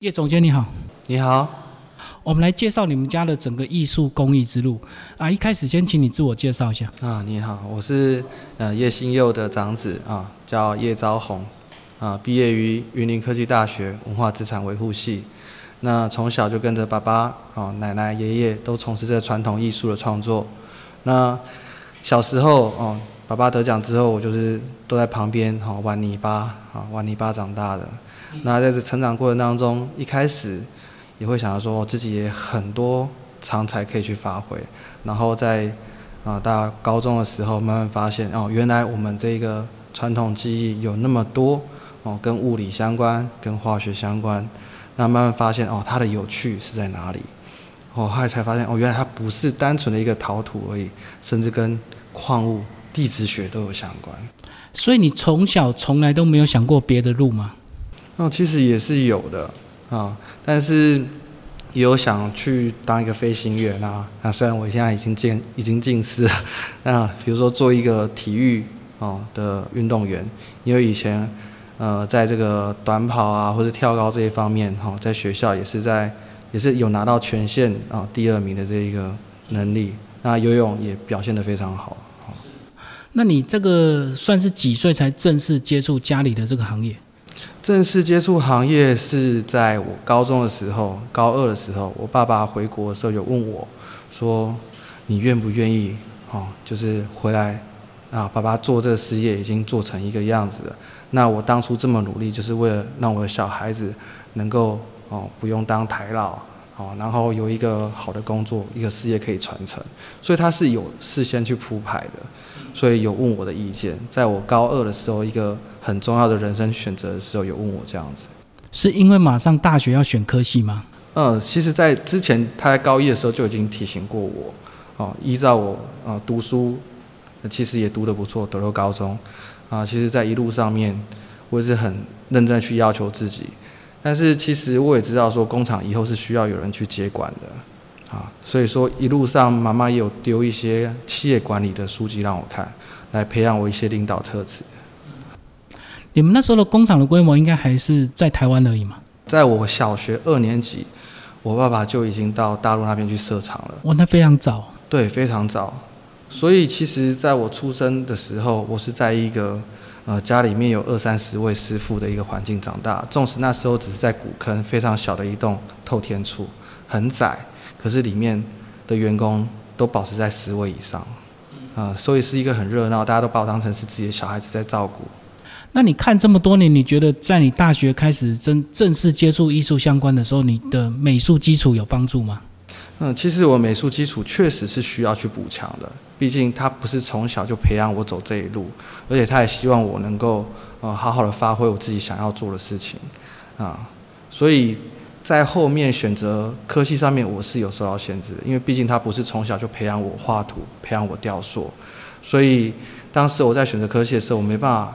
叶总监你好，你好，我们来介绍你们家的整个艺术工艺之路啊。一开始先请你自我介绍一下啊。你好，我是呃叶新佑的长子啊，叫叶昭宏啊，毕业于云林科技大学文化资产维护系。那从小就跟着爸爸啊、奶奶、爷爷都从事这传统艺术的创作。那小时候哦，爸爸得奖之后，我就是都在旁边哈玩泥巴啊，玩泥巴长大的。那在这成长过程当中，一开始也会想到说，自己也很多长才可以去发挥。然后在啊，大高中的时候，慢慢发现哦，原来我们这个传统技艺有那么多哦，跟物理相关，跟化学相关。那慢慢发现哦，它的有趣是在哪里？哦，后来才发现哦，原来它不是单纯的一个陶土而已，甚至跟矿物、地质学都有相关。所以你从小从来都没有想过别的路吗？那其实也是有的啊，但是也有想去当一个飞行员啊。那虽然我现在已经进已经近视了，那比如说做一个体育哦的运动员，因为以前呃在这个短跑啊或者跳高这一方面哈，在学校也是在也是有拿到全县啊第二名的这一个能力。那游泳也表现得非常好。那你这个算是几岁才正式接触家里的这个行业？正式接触行业是在我高中的时候，高二的时候，我爸爸回国的时候有问我，说你愿不愿意？哦，就是回来啊，爸爸做这个事业已经做成一个样子了。那我当初这么努力，就是为了让我的小孩子能够哦不用当台老，哦，然后有一个好的工作，一个事业可以传承。所以他是有事先去铺排的，所以有问我的意见。在我高二的时候，一个。很重要的人生选择的时候，有问我这样子，是因为马上大学要选科系吗？嗯，其实，在之前他在高一的时候就已经提醒过我，哦，依照我啊读书，其实也读得不错，得了高中，啊，其实在一路上面，我也是很认真去要求自己，但是其实我也知道说工厂以后是需要有人去接管的，啊，所以说一路上妈妈也有丢一些企业管理的书籍让我看，来培养我一些领导特质。你们那时候的工厂的规模应该还是在台湾而已嘛？在我小学二年级，我爸爸就已经到大陆那边去设厂了。哇，那非常早。对，非常早。所以其实在我出生的时候，我是在一个呃家里面有二三十位师傅的一个环境长大。纵使那时候只是在古坑非常小的一栋透天处，很窄，可是里面的员工都保持在十位以上。啊，所以是一个很热闹，大家都把我当成是自己的小孩子在照顾。那你看这么多年，你觉得在你大学开始正正式接触艺术相关的时候，你的美术基础有帮助吗？嗯，其实我美术基础确实是需要去补强的，毕竟他不是从小就培养我走这一路，而且他也希望我能够呃好好的发挥我自己想要做的事情啊，所以在后面选择科系上面我是有受到限制的，因为毕竟他不是从小就培养我画图、培养我雕塑，所以当时我在选择科系的时候，我没办法。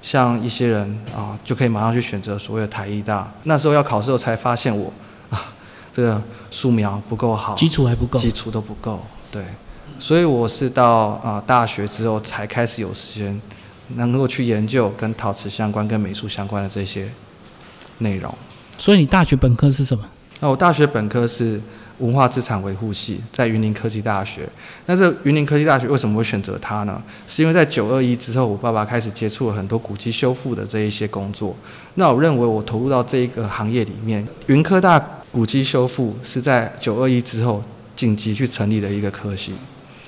像一些人啊，就可以马上去选择所谓的台艺大。那时候要考试，我才发现我啊，这个素描不够好，基础还不够，基础都不够。对，所以我是到啊大学之后才开始有时间，能够去研究跟陶瓷相关、跟美术相关的这些内容。所以你大学本科是什么？那我大学本科是。文化资产维护系在云林科技大学，那这云林科技大学为什么会选择它呢？是因为在九二一之后，我爸爸开始接触了很多古迹修复的这一些工作。那我认为我投入到这一个行业里面，云科大古迹修复是在九二一之后紧急去成立的一个科系，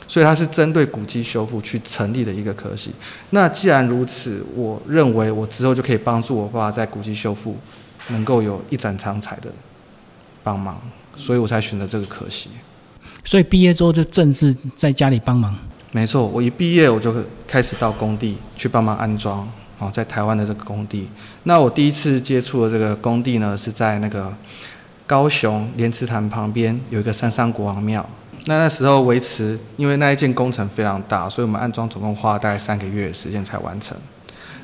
所以它是针对古迹修复去成立的一个科系。那既然如此，我认为我之后就可以帮助我爸爸在古迹修复能够有一展长才的帮忙。所以我才选择这个科系，所以毕业之后就正式在家里帮忙。没错，我一毕业我就开始到工地去帮忙安装，哦，在台湾的这个工地。那我第一次接触的这个工地呢，是在那个高雄莲池潭旁边有一个三山国王庙。那那时候维持，因为那一件工程非常大，所以我们安装总共花了大概三个月的时间才完成。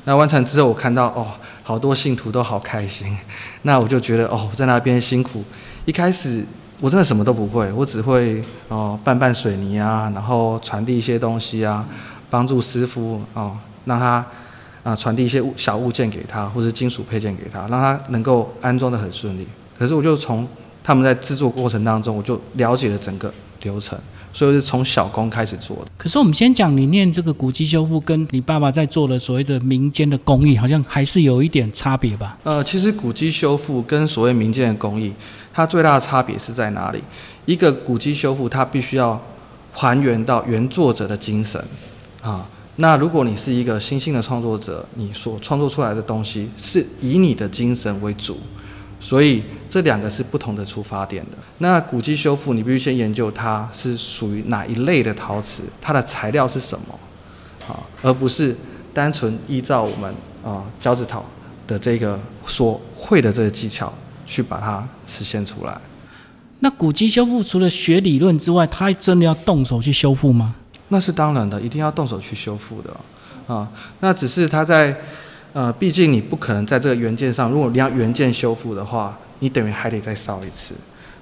那完成之后，我看到哦，好多信徒都好开心，那我就觉得哦，在那边辛苦。一开始我真的什么都不会，我只会哦拌拌水泥啊，然后传递一些东西啊，帮助师傅哦，让他啊传递一些物小物件给他，或是金属配件给他，让他能够安装的很顺利。可是我就从他们在制作过程当中，我就了解了整个流程，所以是从小工开始做的。可是我们先讲，你念这个古迹修复，跟你爸爸在做的所谓的民间的工艺，好像还是有一点差别吧？呃，其实古迹修复跟所谓民间的工艺，它最大的差别是在哪里？一个古迹修复，它必须要还原到原作者的精神啊。那如果你是一个新兴的创作者，你所创作出来的东西是以你的精神为主，所以这两个是不同的出发点的。那古迹修复，你必须先研究它是属于哪一类的陶瓷，它的材料是什么，啊，而不是单纯依照我们啊胶质陶的这个所会的这个技巧去把它实现出来。那古迹修复除了学理论之外，它还真的要动手去修复吗？那是当然的，一定要动手去修复的，啊，那只是它在，呃，毕竟你不可能在这个原件上，如果你要原件修复的话，你等于还得再烧一次。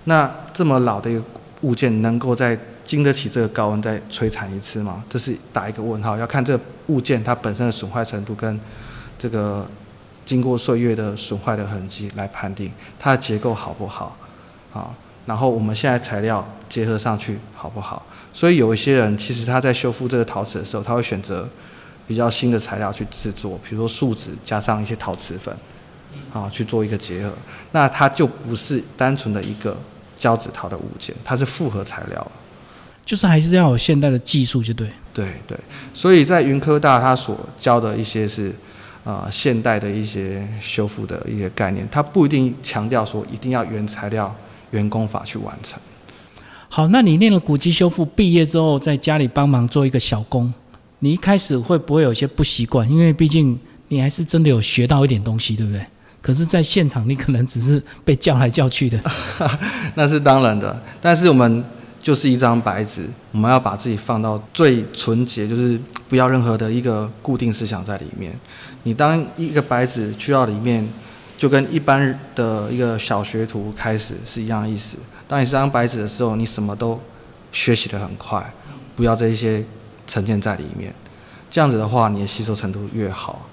那这么老的一个物件，能够再经得起这个高温再摧残一次吗？这是打一个问号，要看这个物件它本身的损坏程度跟这个经过岁月的损坏的痕迹来判定它的结构好不好，啊，然后我们现在材料结合上去好不好？所以有一些人，其实他在修复这个陶瓷的时候，他会选择比较新的材料去制作，比如说树脂加上一些陶瓷粉，啊，去做一个结合。那它就不是单纯的一个胶纸陶的物件，它是复合材料。就是还是要有现代的技术，就对。对对。所以在云科大，他所教的一些是啊现代的一些修复的一些概念，它不一定强调说一定要原材料、原工法去完成。好，那你念了古籍修复，毕业之后在家里帮忙做一个小工，你一开始会不会有些不习惯？因为毕竟你还是真的有学到一点东西，对不对？可是，在现场你可能只是被叫来叫去的。那是当然的，但是我们就是一张白纸，我们要把自己放到最纯洁，就是不要任何的一个固定思想在里面。你当一个白纸去到里面，就跟一般的一个小学徒开始是一样意思。当你是张白纸的时候，你什么都学习的很快，不要这一些沉淀在里面。这样子的话，你的吸收程度越好。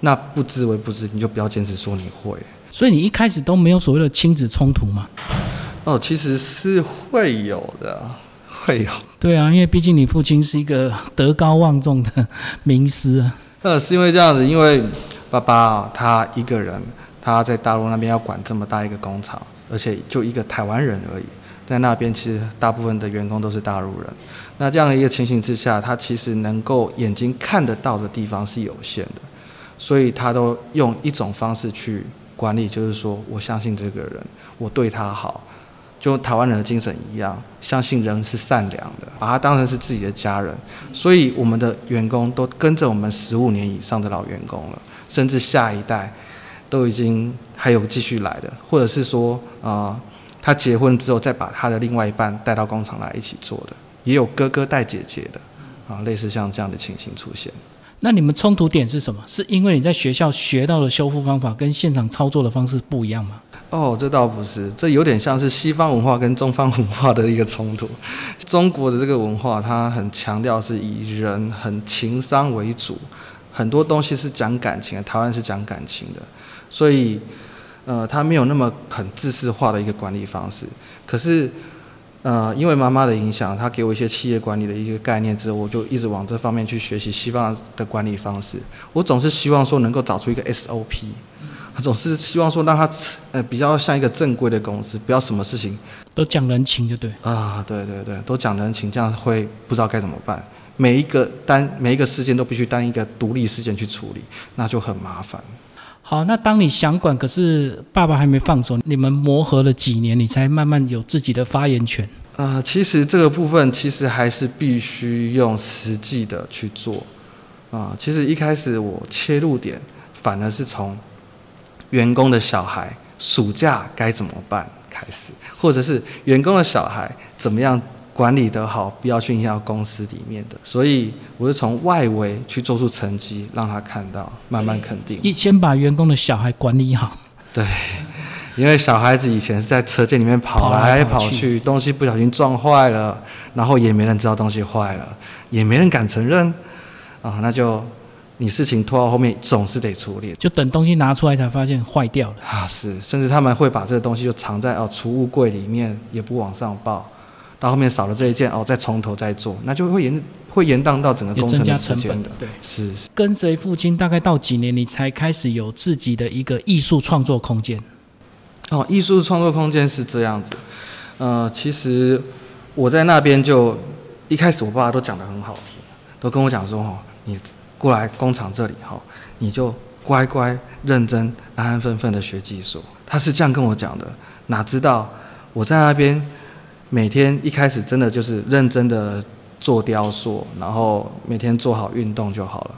那不知为不知，你就不要坚持说你会。所以你一开始都没有所谓的亲子冲突吗？哦，其实是会有的，会有。对啊，因为毕竟你父亲是一个德高望重的名师啊。呃，是因为这样子，因为爸爸他一个人，他在大陆那边要管这么大一个工厂。而且就一个台湾人而已，在那边其实大部分的员工都是大陆人。那这样的一个情形之下，他其实能够眼睛看得到的地方是有限的，所以他都用一种方式去管理，就是说我相信这个人，我对他好，就台湾人的精神一样，相信人是善良的，把他当成是自己的家人。所以我们的员工都跟着我们十五年以上的老员工了，甚至下一代。都已经还有继续来的，或者是说啊，他结婚之后再把他的另外一半带到工厂来一起做的，也有哥哥带姐姐的，啊，类似像这样的情形出现。那你们冲突点是什么？是因为你在学校学到的修复方法跟现场操作的方式不一样吗？哦，这倒不是，这有点像是西方文化跟中方文化的一个冲突。中国的这个文化，它很强调是以人很情商为主，很多东西是讲感情的，台湾是讲感情的。所以，呃，它没有那么很自私化的一个管理方式。可是，呃，因为妈妈的影响，她给我一些企业管理的一个概念之后，我就一直往这方面去学习西方的管理方式。我总是希望说能够找出一个 SOP，总是希望说让他呃比较像一个正规的公司，不要什么事情都讲人情就对。啊，对对对，都讲人情，这样会不知道该怎么办。每一个单每一个事件都必须当一个独立事件去处理，那就很麻烦。好，那当你想管，可是爸爸还没放手，你们磨合了几年，你才慢慢有自己的发言权。呃，其实这个部分其实还是必须用实际的去做。啊，其实一开始我切入点反而是从员工的小孩暑假该怎么办开始，或者是员工的小孩怎么样。管理得好，不要去影响公司里面的，所以我是从外围去做出成绩，让他看到，慢慢肯定。一先把员工的小孩管理好。对，因为小孩子以前是在车间里面跑来跑去，东西不小心撞坏了，然后也没人知道东西坏了，也没人敢承认，啊，那就你事情拖到后面总是得处理就等东西拿出来才发现坏掉了。啊，是，甚至他们会把这个东西就藏在哦储物柜里面，也不往上报，到后面少了这一件哦，再从头再做，那就会延会延宕到整个工程的时间的。。对，是是跟随父亲大概到几年，你才开始有自己的一个艺术创作空间？哦，艺术创作空间是这样子。呃，其实我在那边就一开始我爸爸都讲得很好听，都跟我讲说哦，你过来工厂这里哈、你就乖乖认真安安分分的学技术。他是这样跟我讲的，哪知道我在那边每天一开始真的就是认真的做雕塑，然后每天做好运动就好了。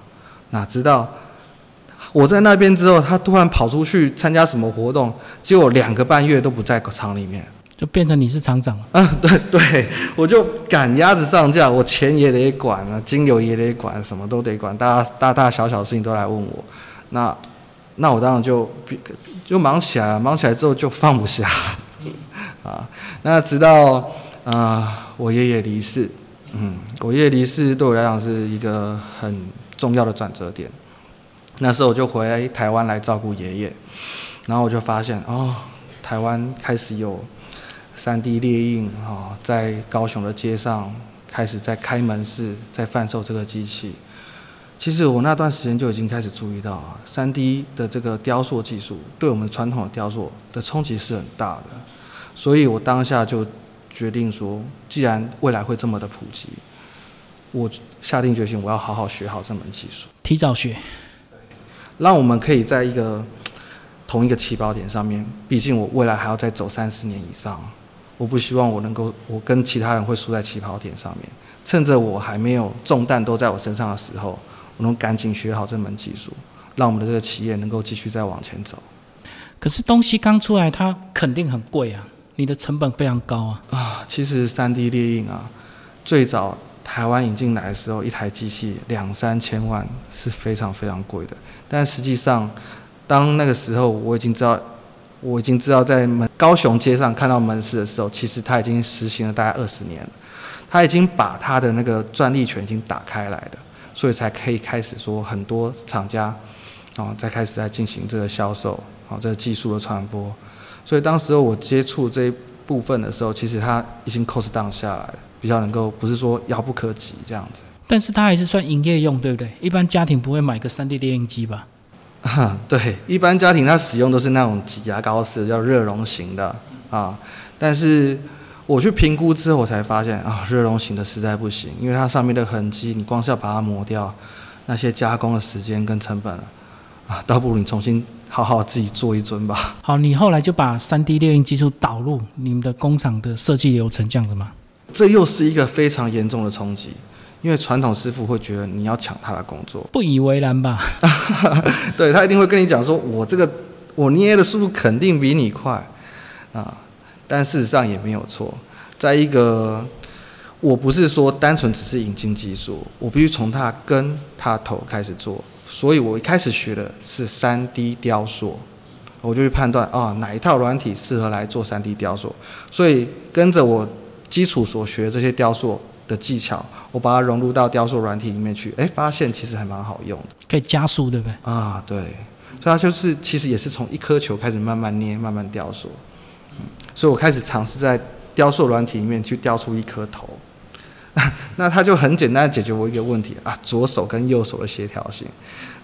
哪知道我在那边之后，他突然跑出去参加什么活动，结果两个半月都不在厂里面。就变成你是厂长了。啊，对对，我就赶鸭子上架，我钱也得管啊，金流也得管，什么都得管，大大大大小小事情都来问我。那那我当然就就忙起来了，忙起来之后就放不下 啊。那直到啊、我爷爷离世，嗯，我爷爷离世对我来讲是一个很重要的转折点。那时候我就回台湾来照顾爷爷，然后我就发现哦，台湾开始有三 D 列印啊、在高雄的街上开始在开门市，在贩售这个机器。其实我那段时间就已经开始注意到啊，三 D 的这个雕塑技术对我们传统的雕塑的冲击是很大的，所以我当下就决定说，既然未来会这么的普及，我下定决心我要好好学好这门技术。提早学，让我们可以在一个同一个起跑点上面。毕竟我未来还要再走三十年以上，我不希望我能够我跟其他人会输在起跑点上面。趁着我还没有重担都在我身上的时候，我们赶紧学好这门技术，让我们的这个企业能够继续再往前走。可是东西刚出来，它肯定很贵啊，你的成本非常高啊。啊，其实三 D 列印啊，最早台湾引进来的时候，一台机器两三千万是非常非常贵的。但实际上，当那个时候我已经知道，我已经知道在门高雄街上看到门市的时候，其实它已经实行了大概二十年了，它已经把它的那个专利权已经打开来的，所以才可以开始说很多厂家，哦，在开始在进行这个销售，哦，这个技术的传播。所以当时候我接触这一部分的时候，其实它已经 cost down 下来了，比较能够不是说遥不可及这样子。但是它还是算营业用，对不对？一般家庭不会买个 3D 列印机吧？对，一般家庭它使用都是那种挤牙膏式，叫热熔型的啊。但是我去评估之后，我才发现啊，热熔型的实在不行，因为它上面的痕迹，你光是要把它磨掉，那些加工的时间跟成本啊，倒不如你重新好好自己做一尊吧。好，你后来就把 3D 列印技术导入你们的工厂的设计流程，这样子吗？这又是一个非常严重的冲击，因为传统师傅会觉得你要抢他的工作，不以为然吧？对他一定会跟你讲说，我这个我捏的速度肯定比你快啊，但事实上也没有错。在一个，我不是说单纯只是引进技术，我必须从它根它头开始做，所以我一开始学的是三 D 雕塑，我就去判断啊哪一套软体适合来做三 D 雕塑，所以跟着我基础所学这些雕塑的技巧，我把它融入到雕塑软体里面去，哎，发现其实还蛮好用的。可以加速，对不对？啊，对，所以它就是其实也是从一颗球开始慢慢捏，慢慢雕塑。嗯，所以我开始尝试在雕塑软体里面去雕出一颗头。那它就很简单的解决我一个问题啊，左手跟右手的协调性。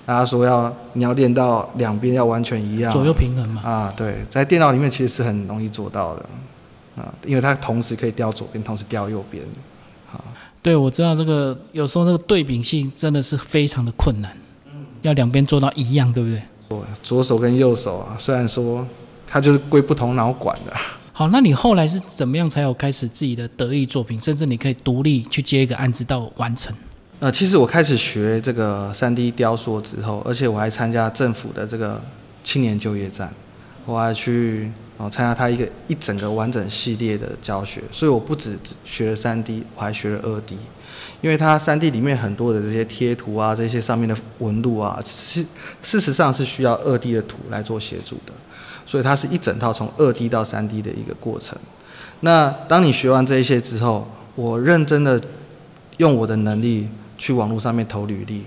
大家说要你要练到两边要完全一样，左右平衡嘛。啊，对，在电脑里面其实是很容易做到的啊，因为它同时可以雕左边，同时雕右边。对，我知道这个有时候那个对比性真的是非常的困难，要两边做到一样，对不对？左手跟右手啊，虽然说它就是归不同脑管的。好，那你后来是怎么样才有开始自己的得意作品，甚至你可以独立去接一个案子到完成？呃，其实我开始学这个 3D 雕塑之后，而且我还参加政府的这个青年就业站，我还去哦参加他一个一整个完整系列的教学，所以我不止学了 3D，我还学了 2D，因为它 3D 里面很多的这些贴图啊，这些上面的纹路啊，事事实上是需要 2D 的图来做协助的，所以它是一整套从二 D 到三 D 的一个过程。那当你学完这一些之后，我认真的用我的能力去网络上面投履历，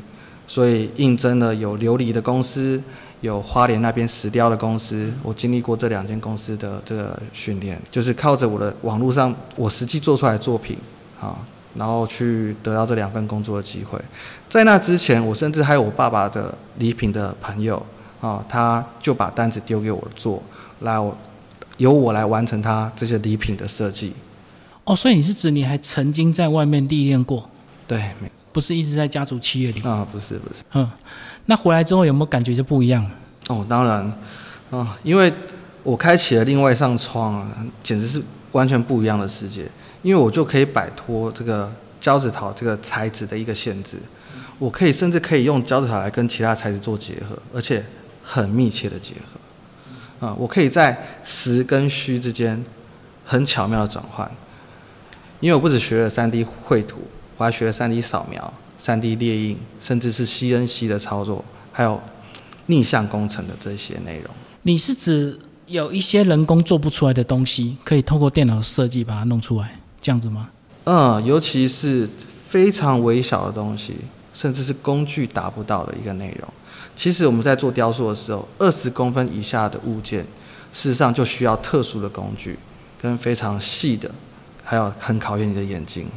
所以应征了有琉璃的公司，有花莲那边石雕的公司。我经历过这两间公司的这个训练，就是靠着我的网络上我实际做出来的作品啊，然后去得到这两份工作的机会。在那之前，我甚至还有我爸爸的礼品的朋友啊，他就把单子丢给我做，来我由我来完成他这些礼品的设计。哦，所以你是指你还曾经在外面历练过？对，没不是一直在家族企业里。啊，不是不是。嗯，那回来之后有没有感觉就不一样了？哦，当然，啊，因为我开启了另外一扇窗啊，简直是完全不一样的世界。因为我就可以摆脱这个胶子陶这个材质的一个限制，我可以甚至可以用胶子陶来跟其他材质做结合，而且很密切的结合。啊，我可以在实跟虚之间很巧妙的转换。因为我不只学了 3D 绘图，我还学了 3D 扫描、3D 列印，甚至是 CNC 的操作，还有逆向工程的这些内容。你是指有一些人工做不出来的东西，可以透过电脑设计把它弄出来，这样子吗？嗯，尤其是非常微小的东西，甚至是工具达不到的一个内容。其实我们在做雕塑的时候，二十公分以下的物件，事实上就需要特殊的工具，跟非常细的。还有很考验你的眼睛，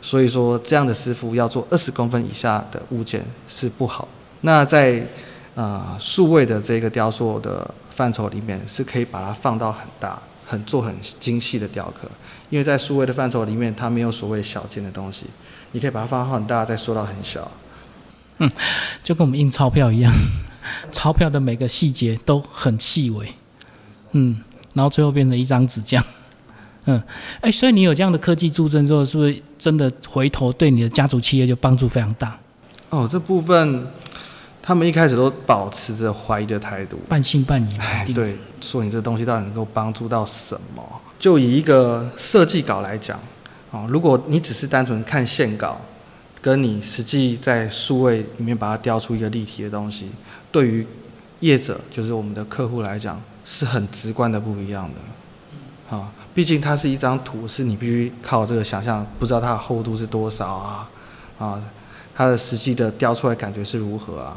所以说这样的师傅要做二十公分以下的物件是不好。那在啊数位的这个雕塑的范畴里面，是可以把它放到很大、很做很精细的雕刻，因为在数位的范畴里面，它没有所谓小件的东西，你可以把它放到很大，再缩到很小。嗯，就跟我们印钞票一样，钞票的每个细节都很细微。嗯，然后最后变成一张纸这样。嗯，哎，所以你有这样的科技助阵之后，是不是真的回头对你的家族企业就帮助非常大？哦，这部分他们一开始都保持着怀疑的态度，半信半疑。对，说你这东西到底能够帮助到什么？就以一个设计稿来讲，哦，如果你只是单纯看线稿，跟你实际在数位里面把它雕出一个立体的东西，对于业者，就是我们的客户来讲，是很直观的不一样的，啊。毕竟它是一张图，是你必须靠这个想象，不知道它的厚度是多少啊，啊，它的实际的雕出来感觉是如何啊？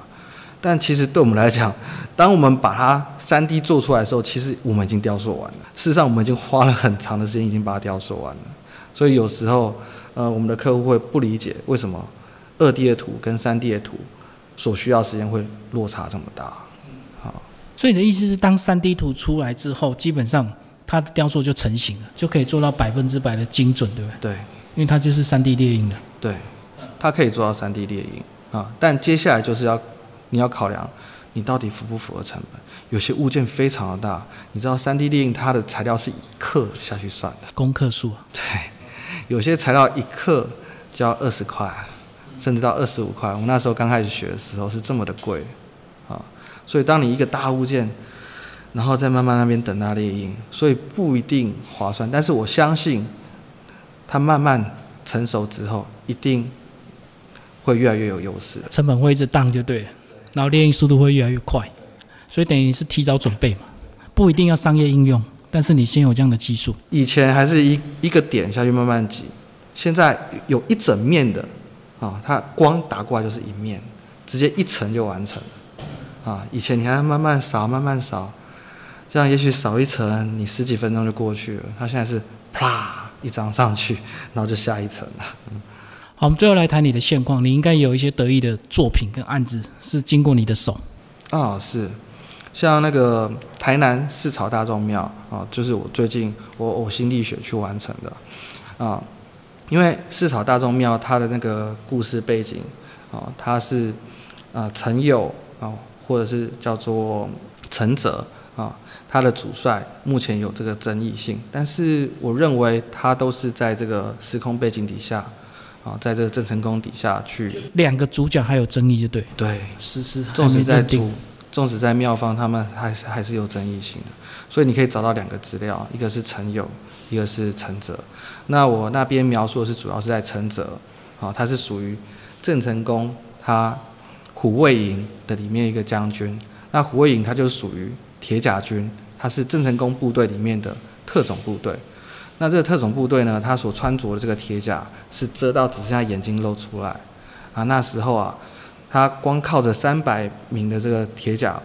但其实对我们来讲，当我们把它三 D 做出来的时候，其实我们已经雕塑完了。事实上，我们已经花了很长的时间，已经把它雕塑完了。所以有时候，呃，我们的客户会不理解为什么二 D 的图跟三 D 的图所需要时间会落差这么大。好，所以你的意思是，当三 D 图出来之后，基本上。它的雕塑就成型了，就可以做到百分之百的精准，对不对？对，因为它就是三 D 列印的。对，它可以做到三 D 列印啊，但接下来就是要你要考量你到底符不符合成本。有些物件非常的大，你知道三 D 列印它的材料是以克下去算的，公克数。对，有些材料一克就要二十块，甚至到二十五块。我那时候刚开始学的时候是这么的贵啊，所以当你一个大物件。然后再慢慢那边等它列印，所以不一定划算。但是我相信，它慢慢成熟之后，一定会越来越有优势。成本会一直荡就对了，然后列印速度会越来越快，所以等于是提早准备嘛，不一定要商业应用，但是你先有这样的技术。以前还是一一个点下去慢慢挤，现在有一整面的啊，它光打过来就是一面，直接一层就完成了啊。以前你还要慢慢扫，慢慢扫。这样也许扫一层，你十几分钟就过去了。它现在是啪一张上去，然后就下一层了。好，我们最后来谈你的现况。你应该有一些得意的作品跟案子是经过你的手。啊，是，像那个台南四朝大众庙啊，就是我最近我呕心沥血去完成的啊。因为四朝大众庙它的那个故事背景啊，它是啊陈友啊，或者是叫做陈泽啊。他的主帅目前有这个争议性，但是我认为他都是在这个时空背景底下，啊，在这个郑成功底下去。两个主角还有争议就对。对，是是。纵使在主，纵使在庙方，他们还是还是有争议性的。所以你可以找到两个资料，一个是陈友，一个是陈泽。那我那边描述的是主要是在陈泽，啊，他是属于郑成功他虎卫营的里面一个将军。那虎卫营他就属于。铁甲军，他是郑成功部队里面的特种部队。那这个特种部队呢，他所穿着的这个铁甲是遮到只剩下眼睛露出来。啊，那时候啊，他光靠着三百名的这个铁甲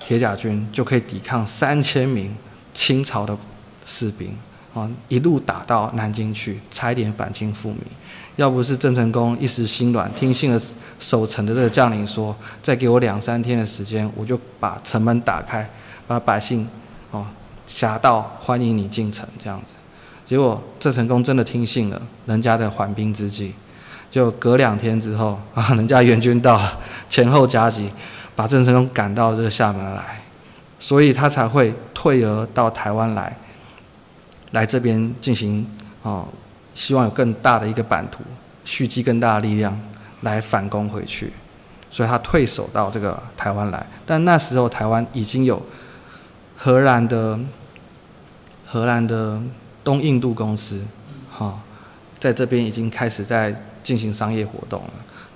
铁甲军就可以抵抗三千名清朝的士兵啊，一路打到南京去，差一点反清复明。要不是郑成功一时心软，听信了守城的这个将领说，再给我两三天的时间，我就把城门打开，把百姓哦侠道欢迎你进城这样子。结果郑成功真的听信了人家的缓兵之计，就隔两天之后 啊，人家援军到了，前后夹击，把郑成功赶到这个厦门来，所以他才会退而到台湾来，来这边进行哦。希望有更大的一个版图，蓄积更大的力量来反攻回去，所以他退守到这个台湾来。但那时候台湾已经有荷兰的荷兰的东印度公司，哈，在这边已经开始在进行商业活动了。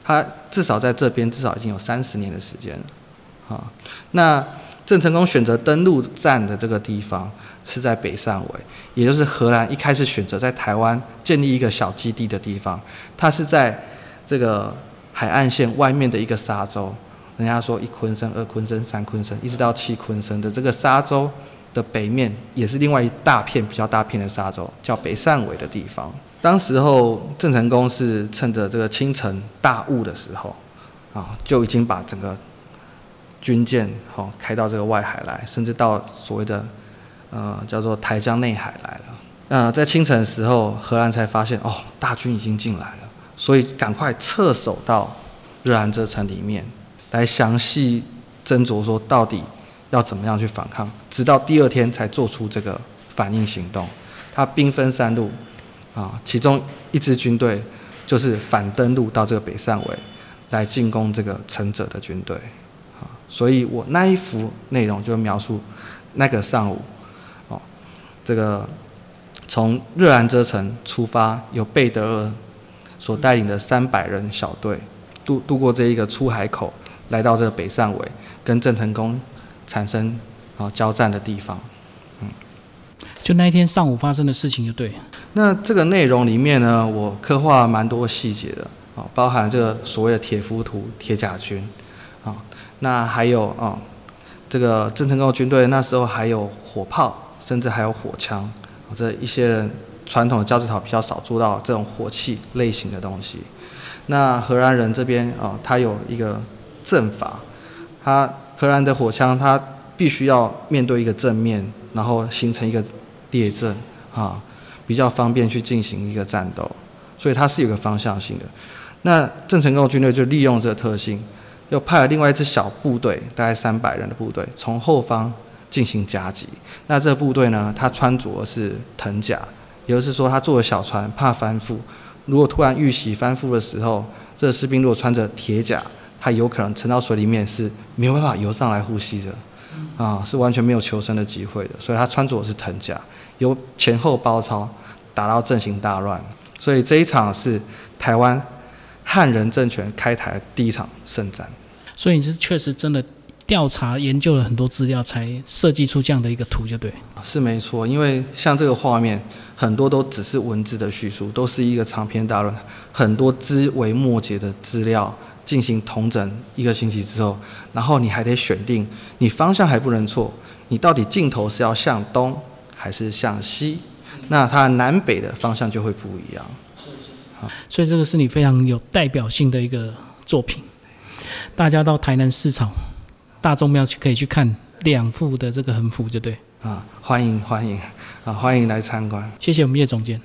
他至少在这边至少已经有三十年的时间了，啊，那郑成功选择登陆站的这个地方。是在北上尾，也就是荷兰一开始选择在台湾建立一个小基地的地方。它是在这个海岸线外面的一个沙洲，人家说一昆生、二昆生、三昆生，一直到七昆生的这个沙洲的北面，也是另外一大片比较大片的沙洲，叫北上尾的地方。当时候郑成功是趁着这个清晨大雾的时候，啊，就已经把整个军舰好开到这个外海来，甚至到所谓的。呃，叫做台江内海来了。那在清晨的时候，荷兰才发现哦，大军已经进来了，所以赶快撤守到热兰遮城里面，来详细斟酌说到底要怎么样去反抗。直到第二天才做出这个反应行动。他兵分三路，啊，其中一支军队就是反登陆到这个北上尾，来进攻这个陈者的军队。啊，所以我那一幅内容就描述那个上午。哦这个从热兰遮城出发，由贝德尔所带领的三百人小队渡渡过这一个出海口，来到这个北上尾，跟郑成功产生啊交战的地方。嗯，就那一天上午发生的事情就对。那这个内容里面呢，我刻画蛮多细节的啊，包含这个所谓的铁浮屠、铁甲军啊，那还有啊，这个郑成功军队那时候还有火炮。甚至还有火枪，这一些人传统的交趾陶比较少做到这种火器类型的东西。那荷兰人这边啊，他有一个阵法，他荷兰的火枪，他必须要面对一个正面，然后形成一个列阵啊，比较方便去进行一个战斗，所以它是有个方向性的。那郑成功军队就利用这个特性，又派了另外一支小部队，大概三百人的部队，从后方。进行夹击。那这个部队呢？他穿着是藤甲，也就是说，他坐的小船怕翻覆。如果突然遇袭翻覆的时候，这个士兵如果穿着铁甲，他有可能沉到水里面是没有办法游上来呼吸的，啊，是完全没有求生的机会的。所以他穿着是藤甲，由前后包抄，打到阵型大乱。所以这一场是台湾汉人政权开台第一场胜战。所以你是确实真的。调查研究了很多资料，才设计出这样的一个图，就对。是没错，因为像这个画面，很多都只是文字的叙述，都是一个长篇大论，很多枝微末节的资料进行统整一个星期之后，然后你还得选定，你方向还不能错，你到底镜头是要向东还是向西？那它南北的方向就会不一样。所以这个是你非常有代表性的一个作品，大家到台南市场。大众庙去可以去看两幅的这个横幅，就对。啊，欢迎欢迎，啊欢迎来参观。谢谢我们叶总监。